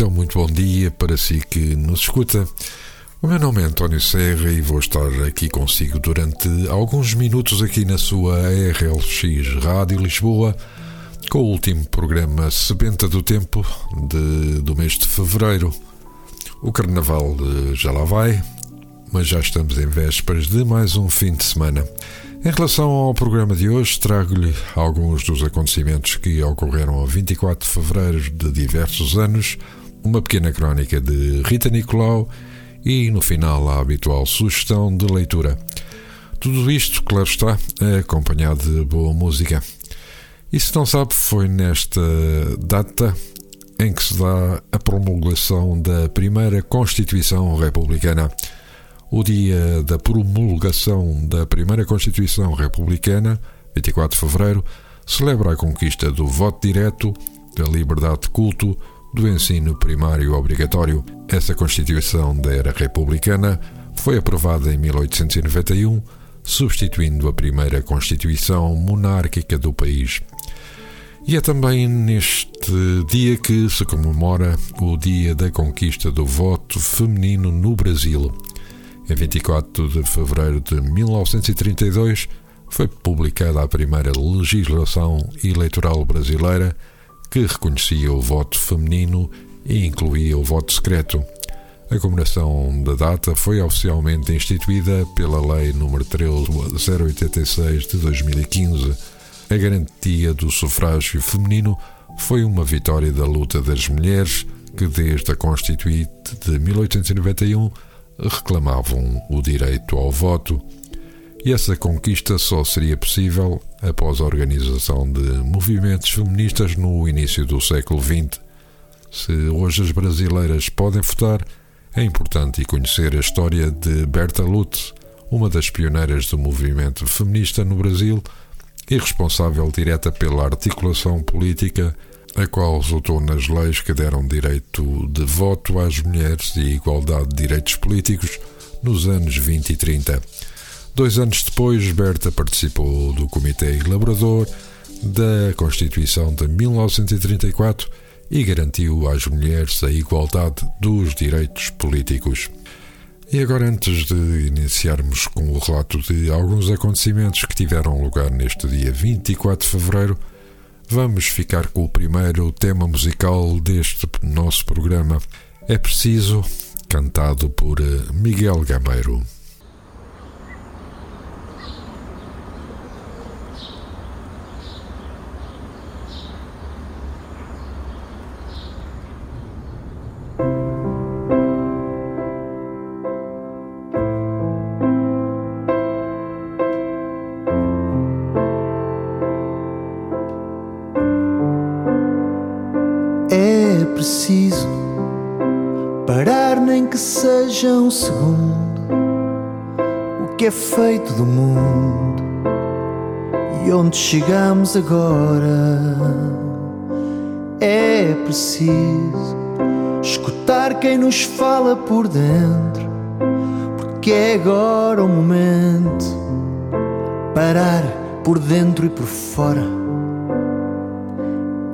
Então, muito bom dia para si que nos escuta. O meu nome é António Serra e vou estar aqui consigo durante alguns minutos aqui na sua RLX Rádio Lisboa com o último programa Sebenta do Tempo de, do mês de Fevereiro. O Carnaval eh, já lá vai, mas já estamos em vésperas de mais um fim de semana. Em relação ao programa de hoje, trago-lhe alguns dos acontecimentos que ocorreram a 24 de fevereiro de diversos anos, uma pequena crónica de Rita Nicolau e, no final, a habitual sugestão de leitura. Tudo isto, claro está, acompanhado de boa música. E se não sabe, foi nesta data em que se dá a promulgação da primeira Constituição Republicana. O dia da promulgação da primeira Constituição Republicana, 24 de fevereiro, celebra a conquista do voto direto, da liberdade de culto, do ensino primário obrigatório. Essa Constituição da era republicana foi aprovada em 1891, substituindo a primeira Constituição monárquica do país. E é também neste dia que se comemora o Dia da Conquista do Voto Feminino no Brasil. Em 24 de fevereiro de 1932 foi publicada a primeira legislação eleitoral brasileira que reconhecia o voto feminino e incluía o voto secreto. A comemoração da data foi oficialmente instituída pela Lei nº 13086 de 2015. A garantia do sufrágio feminino foi uma vitória da luta das mulheres que, desde a Constituinte de 1891, reclamavam o direito ao voto. E essa conquista só seria possível após a organização de movimentos feministas no início do século XX. Se hoje as brasileiras podem votar, é importante conhecer a história de Berta Lutz, uma das pioneiras do movimento feminista no Brasil e responsável direta pela articulação política, a qual resultou nas leis que deram direito de voto às mulheres e igualdade de direitos políticos nos anos 20 e 30. Dois anos depois, Berta participou do Comitê Elaborador da Constituição de 1934 e garantiu às mulheres a igualdade dos direitos políticos. E agora, antes de iniciarmos com o relato de alguns acontecimentos que tiveram lugar neste dia 24 de fevereiro, vamos ficar com o primeiro tema musical deste nosso programa. É preciso, cantado por Miguel Gameiro. Chegamos agora. É preciso escutar quem nos fala por dentro, porque é agora o momento parar por dentro e por fora.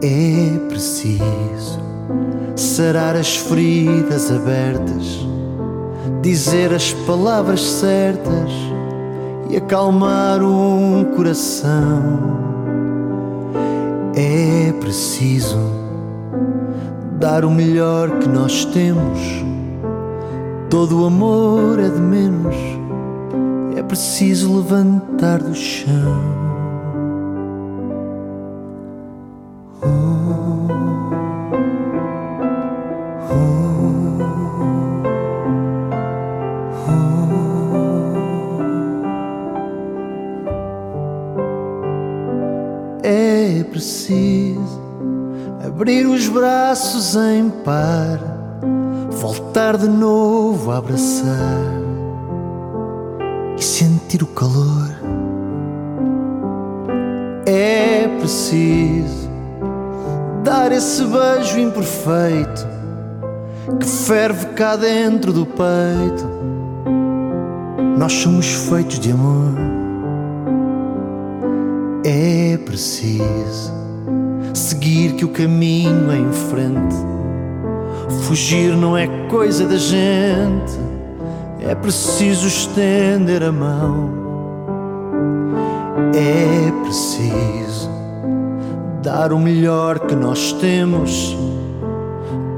É preciso sarar as feridas abertas dizer as palavras certas e acalmar um coração. Preciso dar o melhor que nós temos. Todo o amor é de menos. É preciso levantar do chão. Braços em par, voltar de novo a abraçar e sentir o calor. É preciso dar esse beijo imperfeito que ferve cá dentro do peito. Nós somos feitos de amor. É preciso seguir que o caminho é em frente. Fugir não é coisa da gente, é preciso estender a mão. É preciso dar o melhor que nós temos.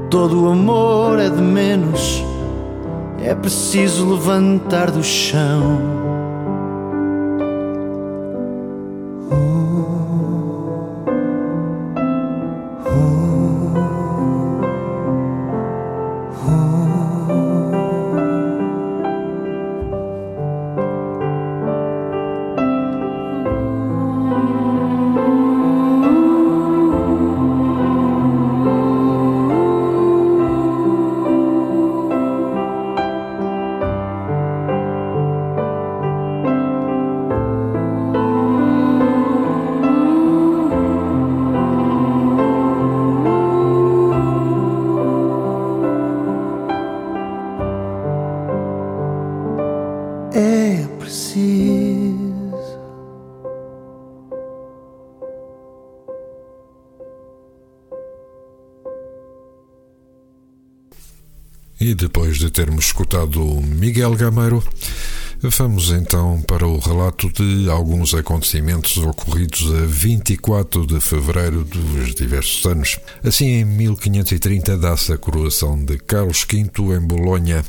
Todo o amor é de menos, é preciso levantar do chão. E depois de termos escutado Miguel Gameiro, vamos então para o relato de alguns acontecimentos ocorridos a 24 de fevereiro dos diversos anos. Assim, em 1530 dá-se a coroação de Carlos V em Bolonha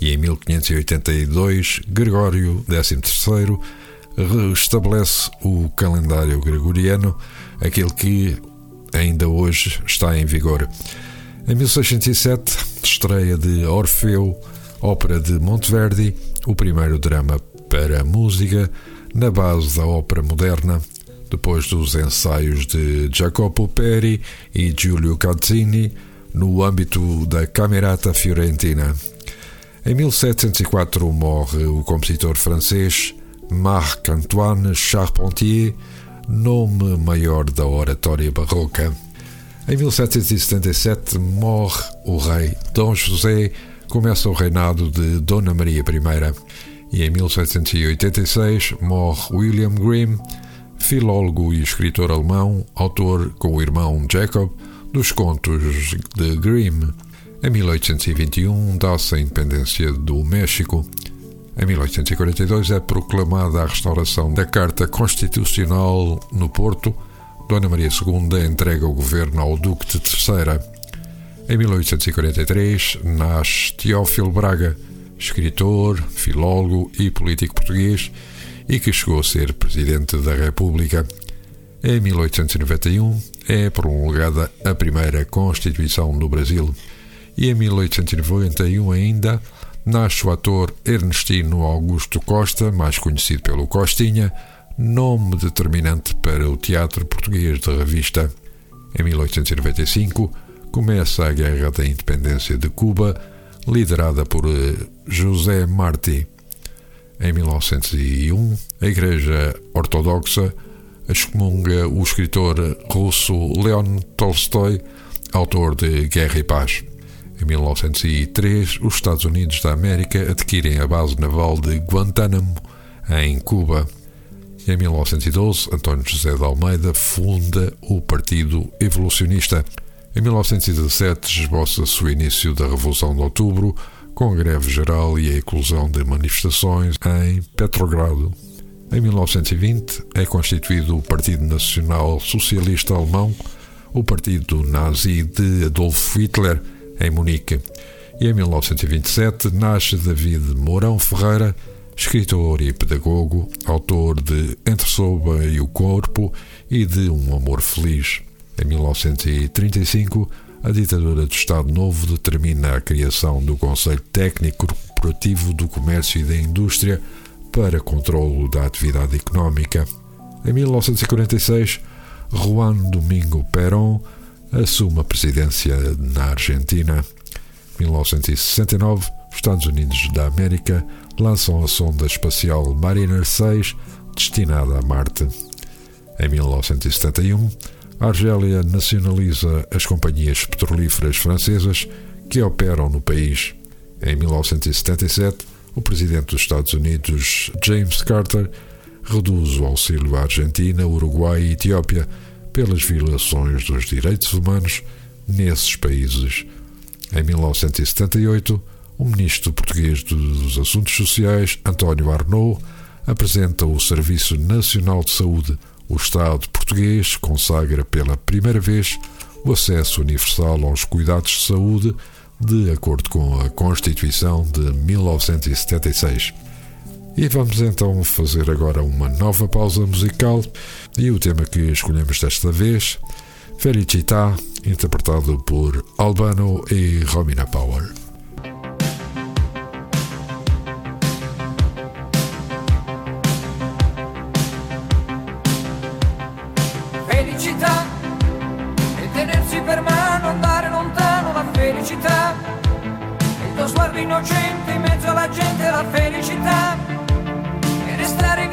e em 1582 Gregório XIII restabelece o calendário gregoriano, aquele que ainda hoje está em vigor. Em 1607, estreia de Orfeu, ópera de Monteverdi, o primeiro drama para música, na base da ópera moderna, depois dos ensaios de Jacopo Peri e Giulio Cazzini, no âmbito da Camerata Fiorentina. Em 1704 morre o compositor francês Marc-Antoine Charpentier, nome maior da oratória barroca. Em 1777 morre o rei Dom José, começa o reinado de Dona Maria I. E em 1786 morre William Grimm, filólogo e escritor alemão, autor com o irmão Jacob dos contos de Grimm. Em 1821 dá-se a independência do México. Em 1842 é proclamada a restauração da Carta Constitucional no Porto Dona Maria II entrega o governo ao Duque de Terceira. Em 1843 nasce Teófilo Braga, escritor, filólogo e político português e que chegou a ser Presidente da República. Em 1891 é promulgada a primeira Constituição do Brasil. E em 1891 ainda nasce o ator Ernestino Augusto Costa, mais conhecido pelo Costinha, nome determinante para o teatro português de revista. Em 1895 começa a Guerra da Independência de Cuba, liderada por eh, José Martí. Em 1901, a Igreja Ortodoxa excomunga o escritor russo Leon Tolstói, autor de Guerra e Paz. Em 1903, os Estados Unidos da América adquirem a base naval de Guantánamo, em Cuba. Em 1912, António José de Almeida funda o Partido Evolucionista. Em 1917, esboça-se o início da Revolução de Outubro, com a greve geral e a eclosão de manifestações em Petrogrado. Em 1920, é constituído o Partido Nacional Socialista Alemão, o partido nazi de Adolf Hitler, em Munique. E em 1927 nasce David Mourão Ferreira, escritor e pedagogo, autor de Entre Soba e o Corpo e de Um Amor Feliz. Em 1935, a ditadura do Estado Novo determina a criação do Conselho Técnico Corporativo do Comércio e da Indústria para controlo da atividade económica. Em 1946, Juan Domingo Perón assume a presidência na Argentina. 1969, os Estados Unidos da América lançam a sonda espacial Mariner 6 destinada a Marte. Em 1971, a Argélia nacionaliza as companhias petrolíferas francesas que operam no país. Em 1977, o presidente dos Estados Unidos, James Carter, reduz o auxílio à Argentina, Uruguai e Etiópia pelas violações dos direitos humanos nesses países. Em 1978, o ministro português dos Assuntos Sociais, António Arnaud, apresenta o Serviço Nacional de Saúde. O Estado português consagra pela primeira vez o acesso universal aos cuidados de saúde, de acordo com a Constituição de 1976. E vamos então fazer agora uma nova pausa musical e o tema que escolhemos desta vez, Felicità, interpretado por Albano e Romina Power.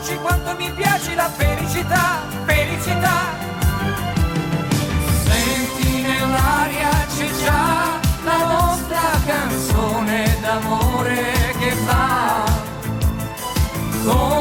voci quanto mi piace la felicità, felicità. Senti nell'aria c'è già la nostra canzone d'amore che fa come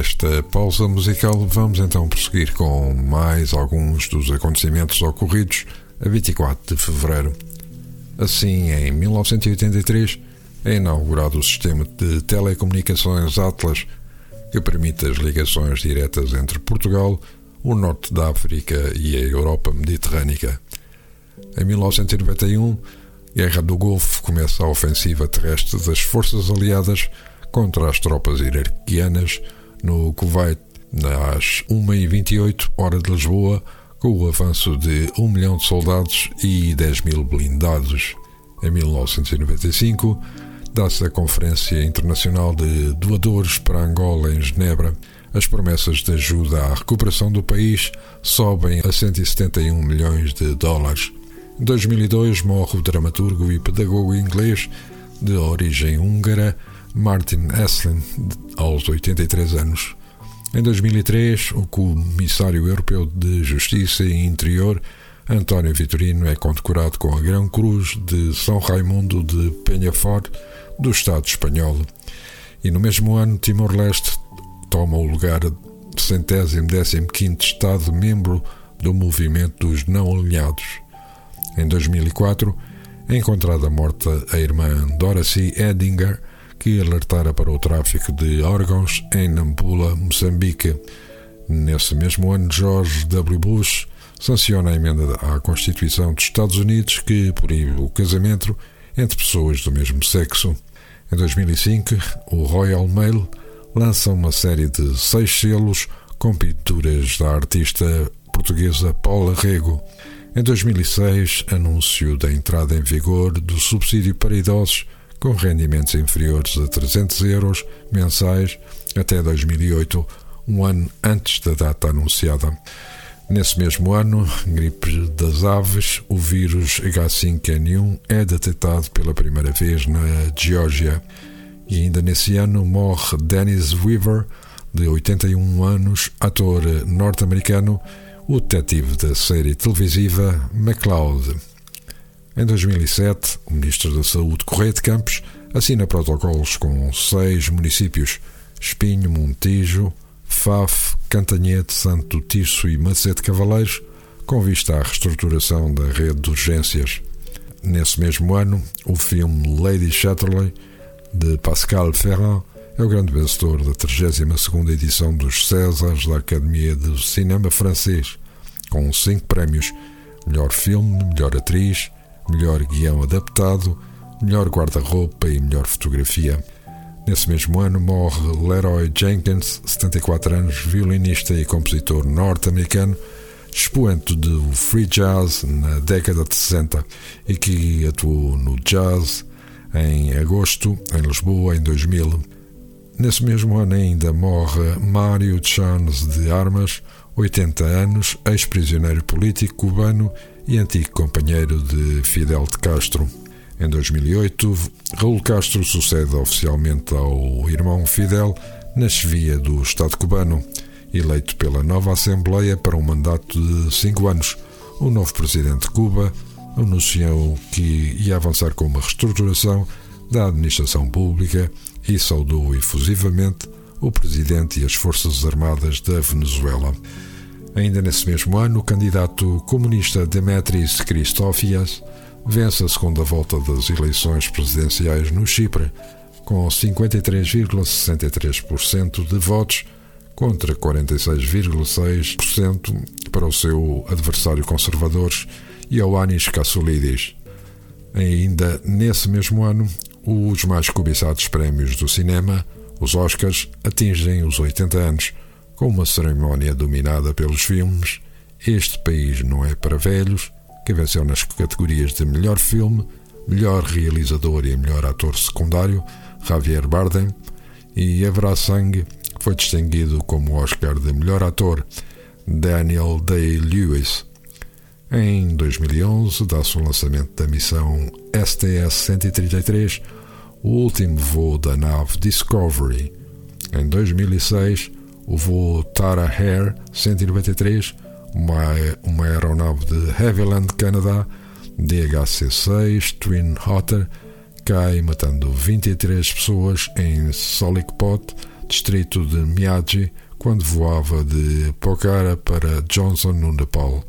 esta pausa musical, vamos então prosseguir com mais alguns dos acontecimentos ocorridos a 24 de fevereiro. Assim, em 1983, é inaugurado o sistema de telecomunicações Atlas, que permite as ligações diretas entre Portugal, o norte da África e a Europa mediterrânica. Em 1991, Guerra do Golfo começa a ofensiva terrestre das forças aliadas contra as tropas iraquianas no Kuwait, às 1h28, hora de Lisboa, com o avanço de 1 milhão de soldados e 10 mil blindados. Em 1995, dá-se a Conferência Internacional de Doadores para Angola em Genebra. as promessas de ajuda à recuperação do país sobem a 171 milhões de dólares. Em 2002 morre o dramaturgo e pedagogo inglês de origem húngara Martin Esslin, aos 83 anos. Em 2003, o Comissário Europeu de Justiça e Interior, António Vitorino, é condecorado com a Grão Cruz de São Raimundo de Penhafort do Estado espanhol. E no mesmo ano, Timor-Leste toma o lugar centésimo décimo quinto Estado membro do movimento dos não alinhados. Em 2004, é encontrada morta a irmã Dorothy Edinger, que alertara para o tráfico de órgãos em Nampula, Moçambique. Nesse mesmo ano, George W. Bush sanciona a emenda à Constituição dos Estados Unidos que proíbe o casamento entre pessoas do mesmo sexo. Em 2005, o Royal Mail lança uma série de seis selos com pinturas da artista portuguesa Paula Rego. Em 2006, anúncio da entrada em vigor do subsídio para idosos com rendimentos inferiores a 300 euros mensais até 2008, um ano antes da data anunciada. Nesse mesmo ano, gripe das aves, o vírus H5N1 é detectado pela primeira vez na Geórgia. E ainda nesse ano morre Dennis Weaver, de 81 anos, ator norte-americano, o detetive da série televisiva McCloud. Em 2007, o Ministro da Saúde, Correia de Campos, assina protocolos com seis municípios: Espinho, Montijo, Faf, Cantanhete, Santo Tirso e Macete Cavaleiros, com vista à reestruturação da rede de urgências. Nesse mesmo ano, o filme Lady Chatterley de Pascal Ferrand, é o grande vencedor da 32ª edição dos Césares da Academia de Cinema Francês, com cinco prémios: melhor filme, melhor atriz, melhor guião adaptado, melhor guarda-roupa e melhor fotografia. Nesse mesmo ano morre Leroy Jenkins, 74 anos, violinista e compositor norte-americano, expoente do free jazz na década de 60 e que atuou no jazz, em agosto, em Lisboa, em 2000. Nesse mesmo ano ainda morre Mário Chanes de Armas, 80 anos, ex-prisioneiro político cubano e antigo companheiro de Fidel de Castro. Em 2008, Raul Castro sucede oficialmente ao irmão Fidel na chefia do Estado cubano. Eleito pela nova Assembleia para um mandato de cinco anos, o novo presidente de Cuba anunciou que ia avançar com uma reestruturação da administração pública e saudou efusivamente o presidente e as Forças Armadas da Venezuela. Ainda nesse mesmo ano, o candidato comunista Demetris Christofias vence a segunda volta das eleições presidenciais no Chipre, com 53,63% de votos contra 46,6% para o seu adversário conservador Ioannis Kassoulidis. Ainda nesse mesmo ano, os mais cobiçados prémios do cinema, os Oscars, atingem os 80 anos, com uma cerimónia dominada pelos filmes Este País Não É Para Velhos, que venceu nas categorias de melhor filme, melhor realizador e melhor ator secundário, Javier Bardem, e Haverá Sangue, foi distinguido como Oscar de melhor ator, Daniel Day-Lewis. Em 2011, dá-se o lançamento da missão STS-133, o último voo da nave Discovery. Em 2006, o voo Tara Air 193, uma, uma aeronave de Havilland, Canadá, DHC-6 Twin Otter, cai matando 23 pessoas em Solikpot, distrito de Miyagi, quando voava de Pokhara para Johnson, no Nepal.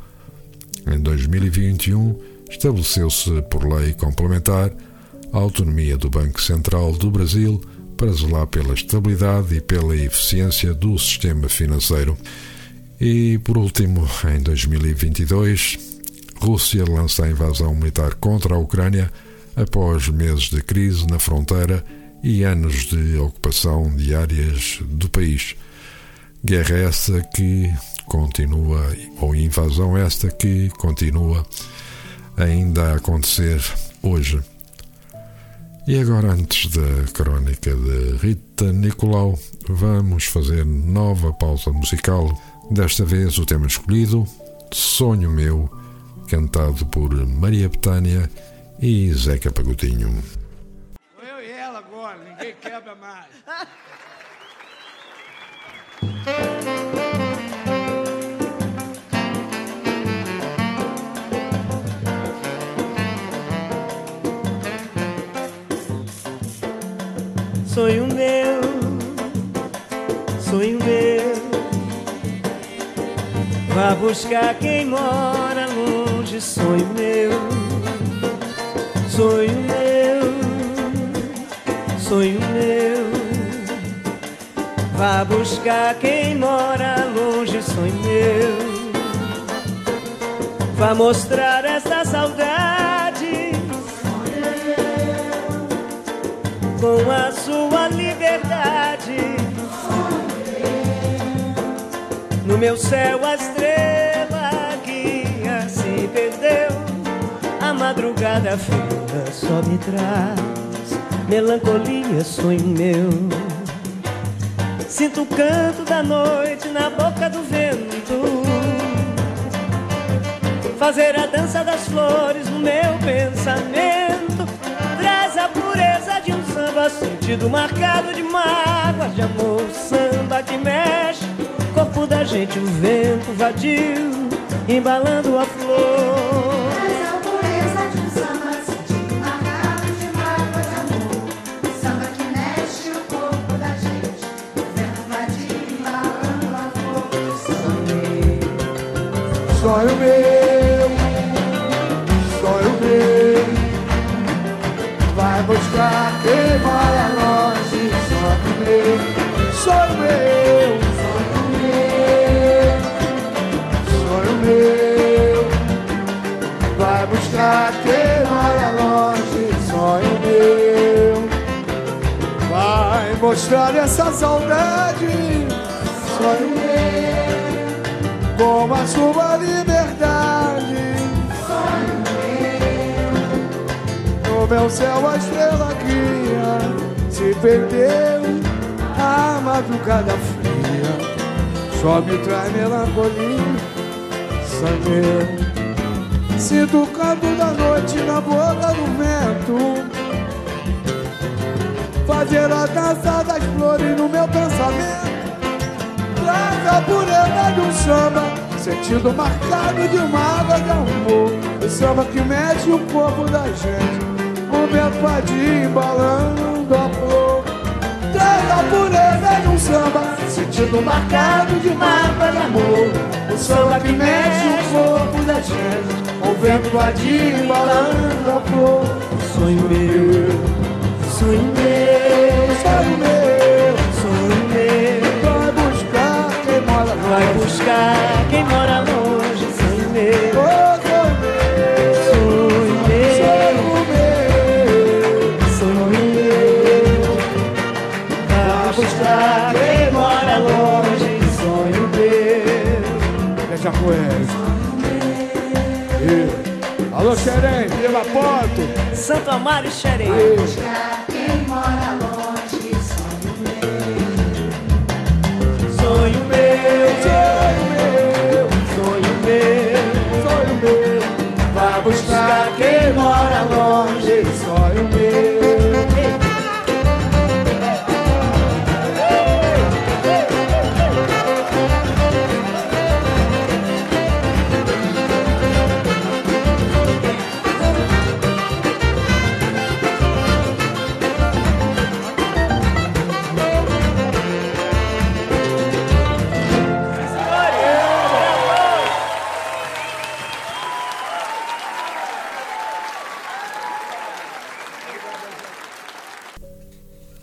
Em 2021, estabeleceu-se por lei complementar a autonomia do Banco Central do Brasil para zelar pela estabilidade e pela eficiência do sistema financeiro. E, por último, em 2022, Rússia lança a invasão militar contra a Ucrânia após meses de crise na fronteira e anos de ocupação de áreas do país. Guerra essa que continua, ou invasão esta que continua ainda a acontecer hoje. E agora, antes da crónica de Rita Nicolau, vamos fazer nova pausa musical. Desta vez o tema escolhido, Sonho Meu, cantado por Maria Betânia e Zeca Pagodinho. Eu e ela agora, ninguém quebra mais. Sonho meu, sonho meu. Vá buscar quem mora longe, sonho meu, sonho meu, sonho meu. Vá buscar quem mora longe, sonho meu. Vá mostrar essa saudade com a sua liberdade. No meu céu a estrela guia se perdeu. A madrugada fria só me traz melancolia, sonho meu. Sinto o canto da noite na boca do vento. Fazer a dança das flores no meu pensamento. Traz a pureza de um samba, sentido marcado de mágoas de amor. Samba que mexe, corpo da gente, o vento vadio, embalando a flor. Traz a pureza buscar quem mora longe. Sonho meu, sonho meu, sonho meu, vai buscar quem mora longe. Sonho meu, vai mostrar essa saudade. Sonho meu como a sua liberdade. No meu céu a estrela guia se perdeu a madrugada fria. Só me traz melancolia, sangue. Sinto o canto da noite na boca do vento. Fazer a dança das flores no meu pensamento. Traz a pureza um samba, sentido marcado de uma água de amor. O samba que mexe o corpo da gente, o vento vadio embalando a flor. Traz a pureza de um samba, sentido marcado de água de amor. O samba que mexe o corpo da gente, o vento vadio embalando a flor. Sonho meu, sonho meu, Sonho meu, sonho meu. vai buscar quem mora Vai longe. buscar quem mora longe, sonho meu, Alô, Xerém, viva Porto. Santo Amaro e Xerém. Quem mora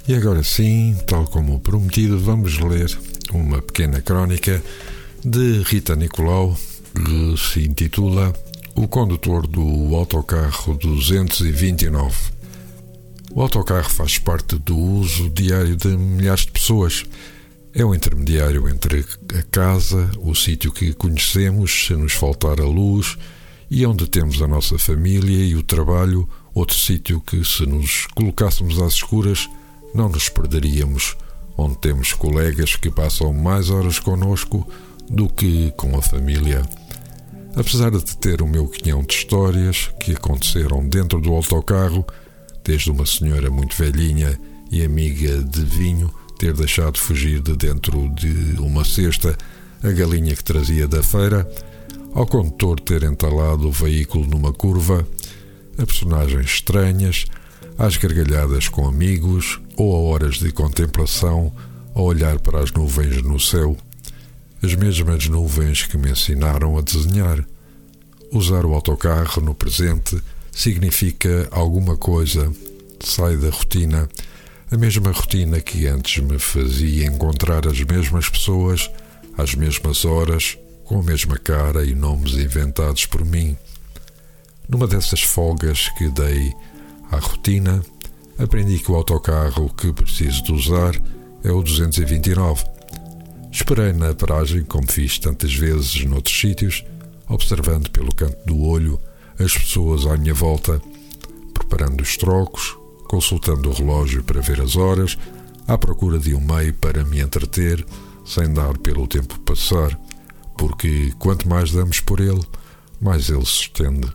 E agora sim, tal como prometido, vamos ler uma pequena crónica de Rita Nicolau que se intitula O condutor do autocarro 229. O autocarro faz parte do uso diário de milhares de pessoas. É o intermediário entre a casa, o sítio que conhecemos, se nos faltar a luz, e onde temos a nossa família e o trabalho Outro sítio que, se nos colocássemos às escuras, não nos perderíamos, onde temos colegas que passam mais horas connosco do que com a família. Apesar de ter o meu quinhão de histórias que aconteceram dentro do autocarro, desde uma senhora muito velhinha e amiga de vinho ter deixado fugir de dentro de uma cesta a galinha que trazia da feira, ao condutor ter entalado o veículo numa curva, a personagens estranhas, às gargalhadas com amigos ou a horas de contemplação a olhar para as nuvens no céu as mesmas nuvens que me ensinaram a desenhar. Usar o autocarro no presente significa alguma coisa, sai da rotina, a mesma rotina que antes me fazia encontrar as mesmas pessoas, às mesmas horas, com a mesma cara e nomes inventados por mim. Numa dessas folgas que dei à rotina, aprendi que o autocarro que preciso de usar é o 229 Esperei na paragem, como fiz tantas vezes noutros sítios, observando pelo canto do olho as pessoas à minha volta, preparando os trocos, consultando o relógio para ver as horas, à procura de um meio para me entreter, sem dar pelo tempo passar, porque quanto mais damos por ele, mais ele se estende.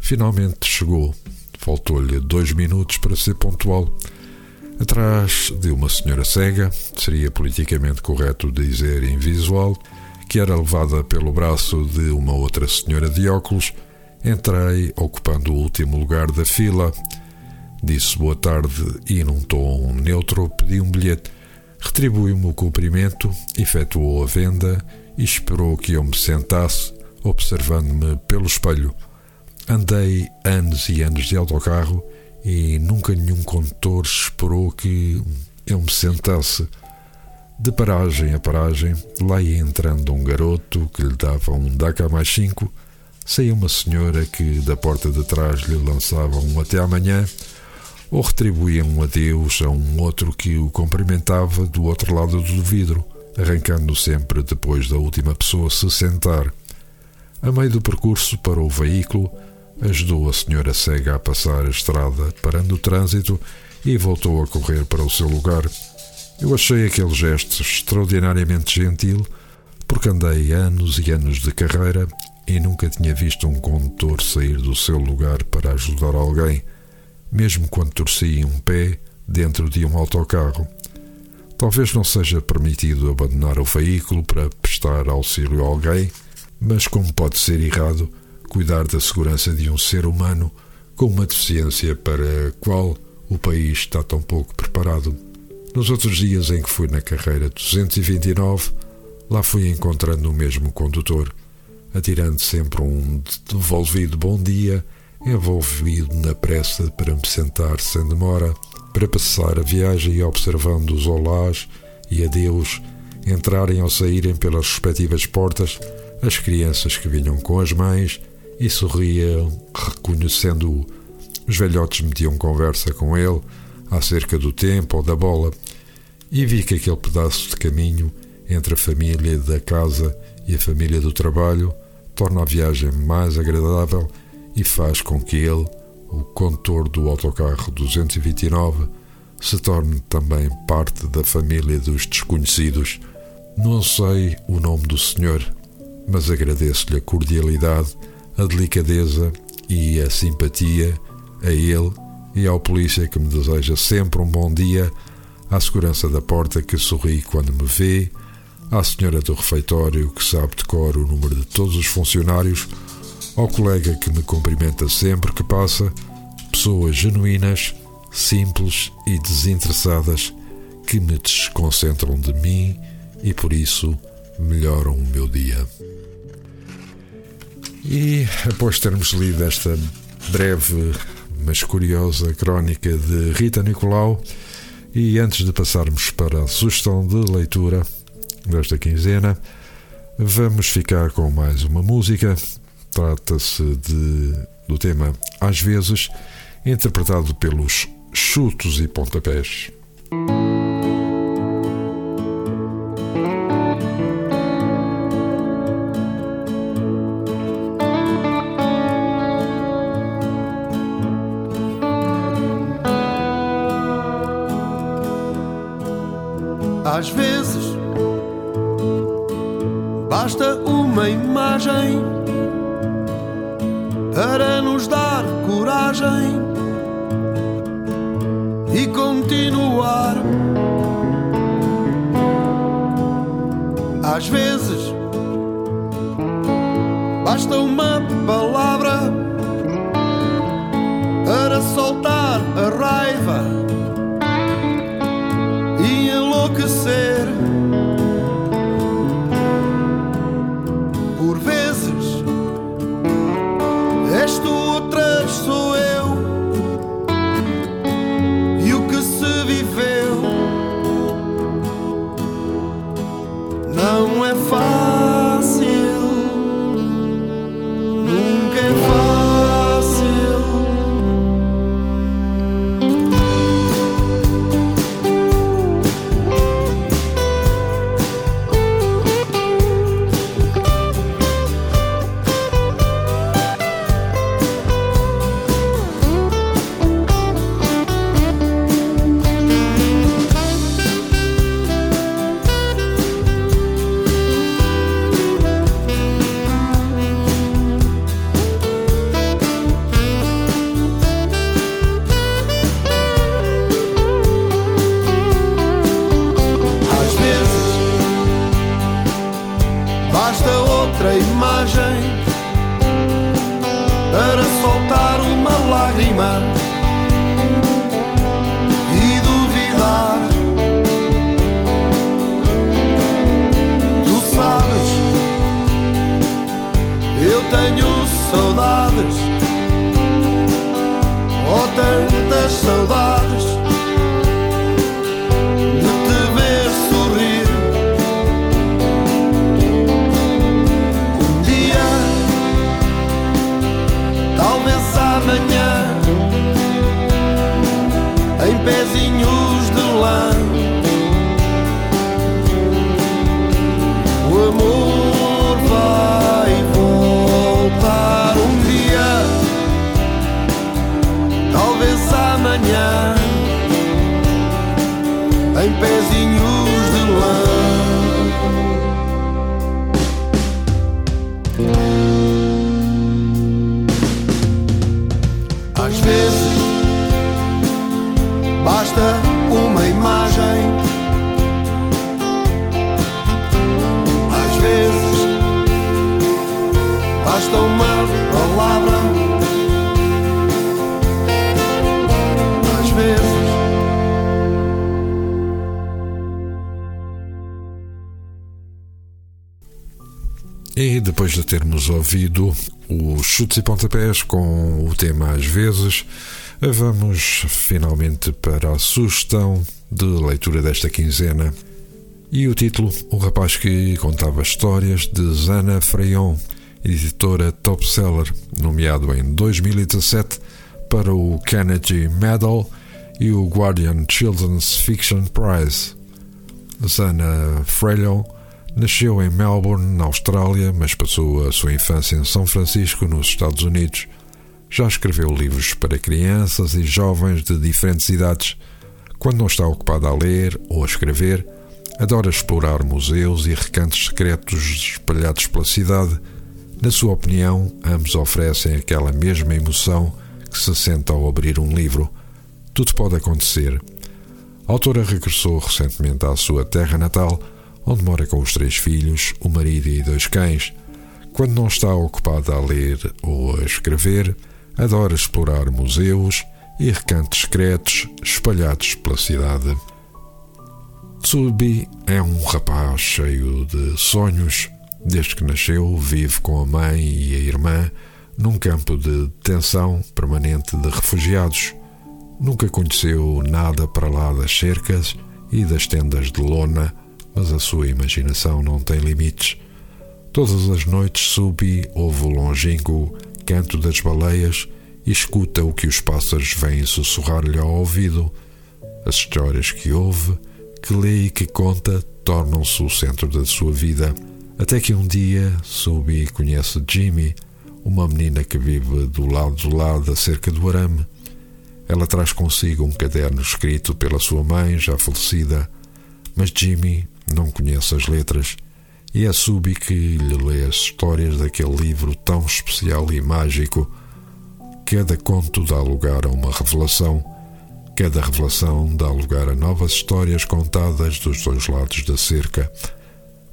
Finalmente chegou. Faltou-lhe dois minutos para ser pontual. Atrás de uma senhora cega, seria politicamente correto dizer invisual, que era levada pelo braço de uma outra senhora de óculos, entrei ocupando o último lugar da fila. Disse boa tarde e, num tom neutro, pedi um bilhete. Retribuiu-me o cumprimento, efetuou a venda e esperou que eu me sentasse, observando-me pelo espelho. Andei anos e anos de autocarro e nunca nenhum condutor esperou que eu me sentasse. De paragem a paragem, lá ia entrando um garoto que lhe dava um DACA mais cinco, saía uma senhora que da porta de trás lhe lançava um até amanhã, ou retribuía um adeus a um outro que o cumprimentava do outro lado do vidro, arrancando sempre depois da última pessoa se sentar. A meio do percurso para o veículo, ajudou a senhora cega a passar a estrada, parando o trânsito e voltou a correr para o seu lugar. Eu achei aquele gesto extraordinariamente gentil, porque andei anos e anos de carreira e nunca tinha visto um condutor sair do seu lugar para ajudar alguém, mesmo quando torcia um pé dentro de um autocarro. Talvez não seja permitido abandonar o veículo para prestar auxílio a alguém, mas como pode ser errado cuidar da segurança de um ser humano com uma deficiência para a qual o país está tão pouco preparado. Nos outros dias em que fui na carreira 229, lá fui encontrando o mesmo condutor, atirando sempre um devolvido bom dia, envolvido na pressa para me sentar sem demora, para passar a viagem observando os olás e adeus entrarem ou saírem pelas respectivas portas as crianças que vinham com as mães e sorria, reconhecendo-o. Os velhotes metiam conversa com ele acerca do tempo ou da bola, e vi que aquele pedaço de caminho entre a família da casa e a família do trabalho torna a viagem mais agradável e faz com que ele, o condutor do autocarro 229, se torne também parte da família dos desconhecidos. Não sei o nome do senhor, mas agradeço-lhe a cordialidade a delicadeza e a simpatia a ele e ao polícia que me deseja sempre um bom dia, à segurança da porta que sorri quando me vê, à senhora do refeitório que sabe de cor o número de todos os funcionários, ao colega que me cumprimenta sempre que passa, pessoas genuínas, simples e desinteressadas que me desconcentram de mim e por isso melhoram o meu dia. E após termos lido esta breve, mas curiosa crónica de Rita Nicolau, e antes de passarmos para a sugestão de leitura desta quinzena, vamos ficar com mais uma música. Trata-se do tema Às vezes, interpretado pelos Chutos e Pontapés. Ouvido os chutes e pontapés com o tema às vezes, vamos finalmente para a sugestão de leitura desta quinzena. E o título, O Rapaz que Contava Histórias, de Zana Freion, editora Top Seller, nomeado em 2017 para o Kennedy Medal e o Guardian Children's Fiction Prize. Zana Freion Nasceu em Melbourne, na Austrália, mas passou a sua infância em São Francisco, nos Estados Unidos. Já escreveu livros para crianças e jovens de diferentes idades. Quando não está ocupada a ler ou a escrever, adora explorar museus e recantos secretos espalhados pela cidade. Na sua opinião, ambos oferecem aquela mesma emoção que se sente ao abrir um livro. Tudo pode acontecer. A autora regressou recentemente à sua terra natal onde mora com os três filhos, o marido e dois cães. Quando não está ocupada a ler ou a escrever, adora explorar museus e recantos secretos espalhados pela cidade. Tsubi é um rapaz cheio de sonhos. Desde que nasceu, vive com a mãe e a irmã num campo de detenção permanente de refugiados. Nunca conheceu nada para lá das cercas e das tendas de lona mas a sua imaginação não tem limites. Todas as noites Subi ouve o longínquo canto das baleias e escuta o que os pássaros vêm sussurrar-lhe ao ouvido. As histórias que ouve, que lê e que conta tornam-se o centro da sua vida. Até que um dia Subi conhece Jimmy, uma menina que vive do lado do lado acerca do arame. Ela traz consigo um caderno escrito pela sua mãe, já falecida. Mas Jimmy não conhece as letras e é Subi que lhe lê as histórias daquele livro tão especial e mágico. Cada conto dá lugar a uma revelação, cada revelação dá lugar a novas histórias contadas dos dois lados da cerca.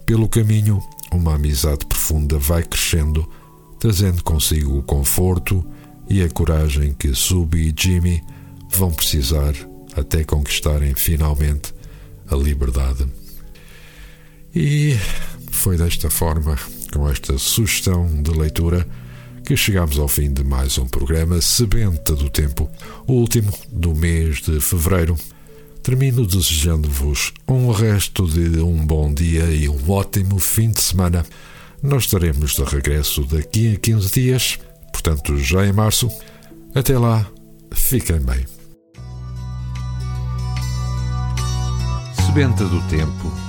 Pelo caminho, uma amizade profunda vai crescendo, trazendo consigo o conforto e a coragem que Subi e Jimmy vão precisar até conquistarem finalmente a liberdade. E foi desta forma, com esta sugestão de leitura, que chegamos ao fim de mais um programa Sebenta do Tempo, o último do mês de fevereiro. Termino desejando-vos um resto de um bom dia e um ótimo fim de semana. Nós estaremos de regresso daqui a 15 dias, portanto, já em março. Até lá, fiquem bem. Sebenta do Tempo,